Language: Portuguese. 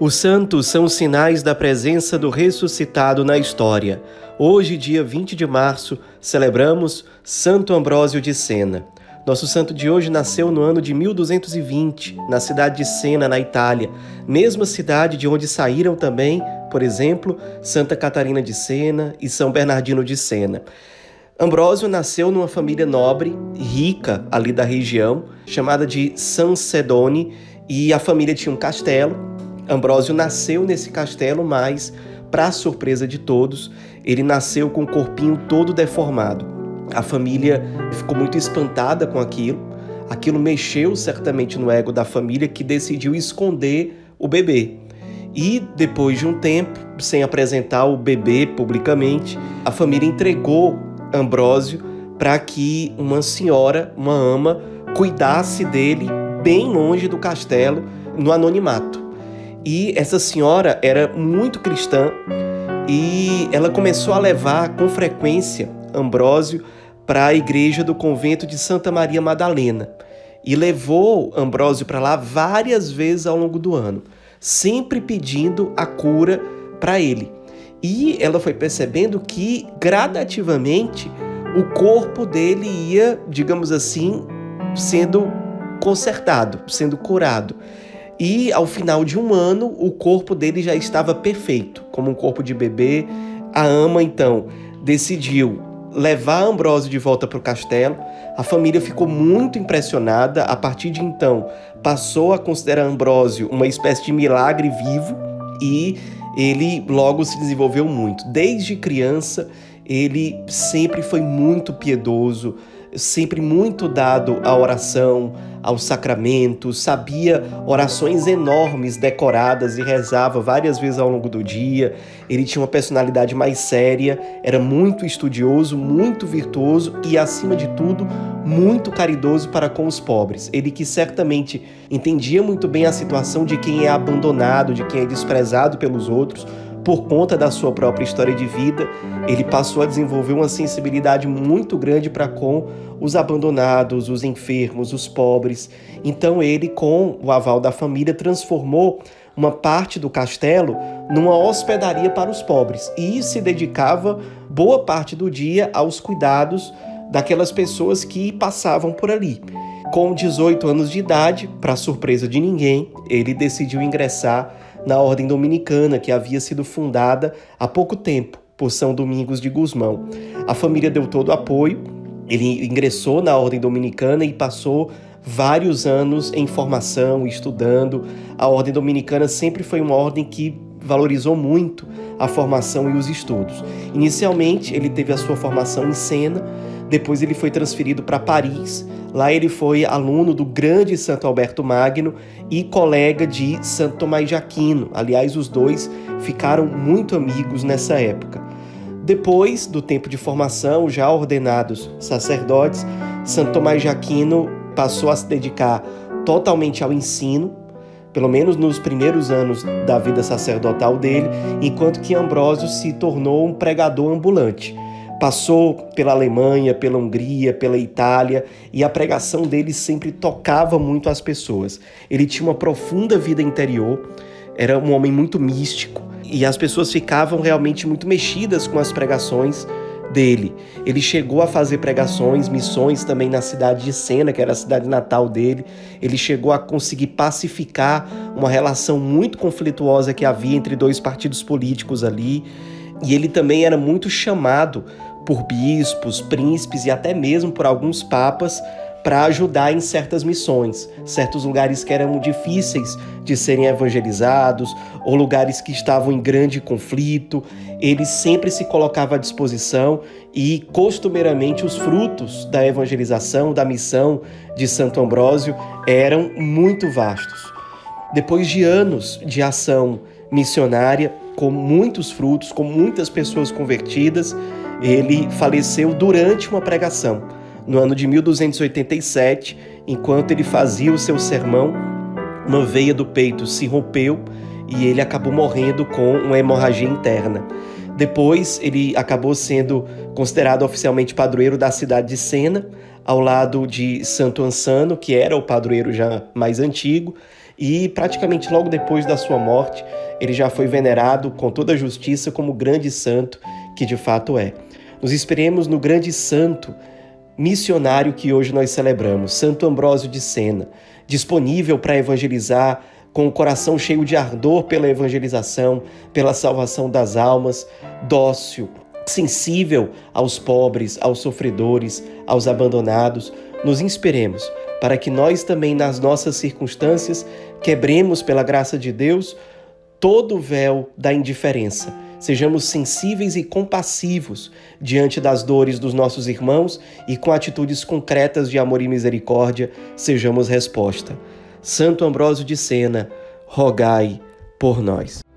Os santos são sinais da presença do ressuscitado na história. Hoje, dia 20 de março, celebramos Santo Ambrósio de Sena. Nosso santo de hoje nasceu no ano de 1220, na cidade de Sena, na Itália, mesma cidade de onde saíram também, por exemplo, Santa Catarina de Sena e São Bernardino de Sena. Ambrósio nasceu numa família nobre, rica ali da região, chamada de San Sedone, e a família tinha um castelo Ambrósio nasceu nesse castelo, mas, para surpresa de todos, ele nasceu com o corpinho todo deformado. A família ficou muito espantada com aquilo. Aquilo mexeu certamente no ego da família que decidiu esconder o bebê. E depois de um tempo, sem apresentar o bebê publicamente, a família entregou Ambrósio para que uma senhora, uma ama, cuidasse dele bem longe do castelo, no anonimato. E essa senhora era muito cristã e ela começou a levar com frequência Ambrósio para a igreja do convento de Santa Maria Madalena e levou Ambrósio para lá várias vezes ao longo do ano, sempre pedindo a cura para ele. E ela foi percebendo que gradativamente o corpo dele ia, digamos assim, sendo consertado, sendo curado. E ao final de um ano, o corpo dele já estava perfeito, como um corpo de bebê. A ama então decidiu levar Ambrósio de volta para o castelo. A família ficou muito impressionada. A partir de então, passou a considerar Ambrósio uma espécie de milagre vivo e ele logo se desenvolveu muito. Desde criança, ele sempre foi muito piedoso, sempre muito dado à oração, aos sacramentos, sabia orações enormes, decoradas e rezava várias vezes ao longo do dia. Ele tinha uma personalidade mais séria, era muito estudioso, muito virtuoso e, acima de tudo, muito caridoso para com os pobres. Ele que certamente entendia muito bem a situação de quem é abandonado, de quem é desprezado pelos outros por conta da sua própria história de vida, ele passou a desenvolver uma sensibilidade muito grande para com os abandonados, os enfermos, os pobres. Então ele, com o aval da família, transformou uma parte do castelo numa hospedaria para os pobres e se dedicava boa parte do dia aos cuidados daquelas pessoas que passavam por ali. Com 18 anos de idade, para surpresa de ninguém, ele decidiu ingressar na Ordem Dominicana, que havia sido fundada há pouco tempo por São Domingos de Gusmão. A família deu todo o apoio, ele ingressou na Ordem Dominicana e passou vários anos em formação, estudando. A Ordem Dominicana sempre foi uma ordem que valorizou muito a formação e os estudos. Inicialmente, ele teve a sua formação em Sena, depois ele foi transferido para Paris. Lá ele foi aluno do grande Santo Alberto Magno e colega de Santo Tomás de Aquino. Aliás, os dois ficaram muito amigos nessa época. Depois do tempo de formação, já ordenados sacerdotes, Santo Tomás de Aquino passou a se dedicar totalmente ao ensino, pelo menos nos primeiros anos da vida sacerdotal dele, enquanto que Ambrósio se tornou um pregador ambulante. Passou pela Alemanha, pela Hungria, pela Itália e a pregação dele sempre tocava muito as pessoas. Ele tinha uma profunda vida interior, era um homem muito místico e as pessoas ficavam realmente muito mexidas com as pregações dele. Ele chegou a fazer pregações, missões também na cidade de Sena, que era a cidade natal dele. Ele chegou a conseguir pacificar uma relação muito conflituosa que havia entre dois partidos políticos ali. E ele também era muito chamado por bispos, príncipes e até mesmo por alguns papas para ajudar em certas missões, certos lugares que eram difíceis de serem evangelizados ou lugares que estavam em grande conflito. Ele sempre se colocava à disposição e, costumeiramente, os frutos da evangelização, da missão de Santo Ambrósio eram muito vastos. Depois de anos de ação missionária, com muitos frutos, com muitas pessoas convertidas, ele faleceu durante uma pregação, no ano de 1287, enquanto ele fazia o seu sermão, uma veia do peito se rompeu e ele acabou morrendo com uma hemorragia interna. Depois, ele acabou sendo considerado oficialmente padroeiro da cidade de Sena, ao lado de Santo Ansano, que era o padroeiro já mais antigo, e praticamente logo depois da sua morte, ele já foi venerado com toda a justiça como grande santo que de fato é. Nos esperemos no grande santo missionário que hoje nós celebramos, Santo Ambrósio de Sena, disponível para evangelizar com o coração cheio de ardor pela evangelização, pela salvação das almas, dócil, sensível aos pobres, aos sofredores, aos abandonados. Nos inspiremos para que nós também, nas nossas circunstâncias, quebremos, pela graça de Deus, todo o véu da indiferença. Sejamos sensíveis e compassivos diante das dores dos nossos irmãos e com atitudes concretas de amor e misericórdia, sejamos resposta. Santo Ambrósio de Sena, rogai por nós.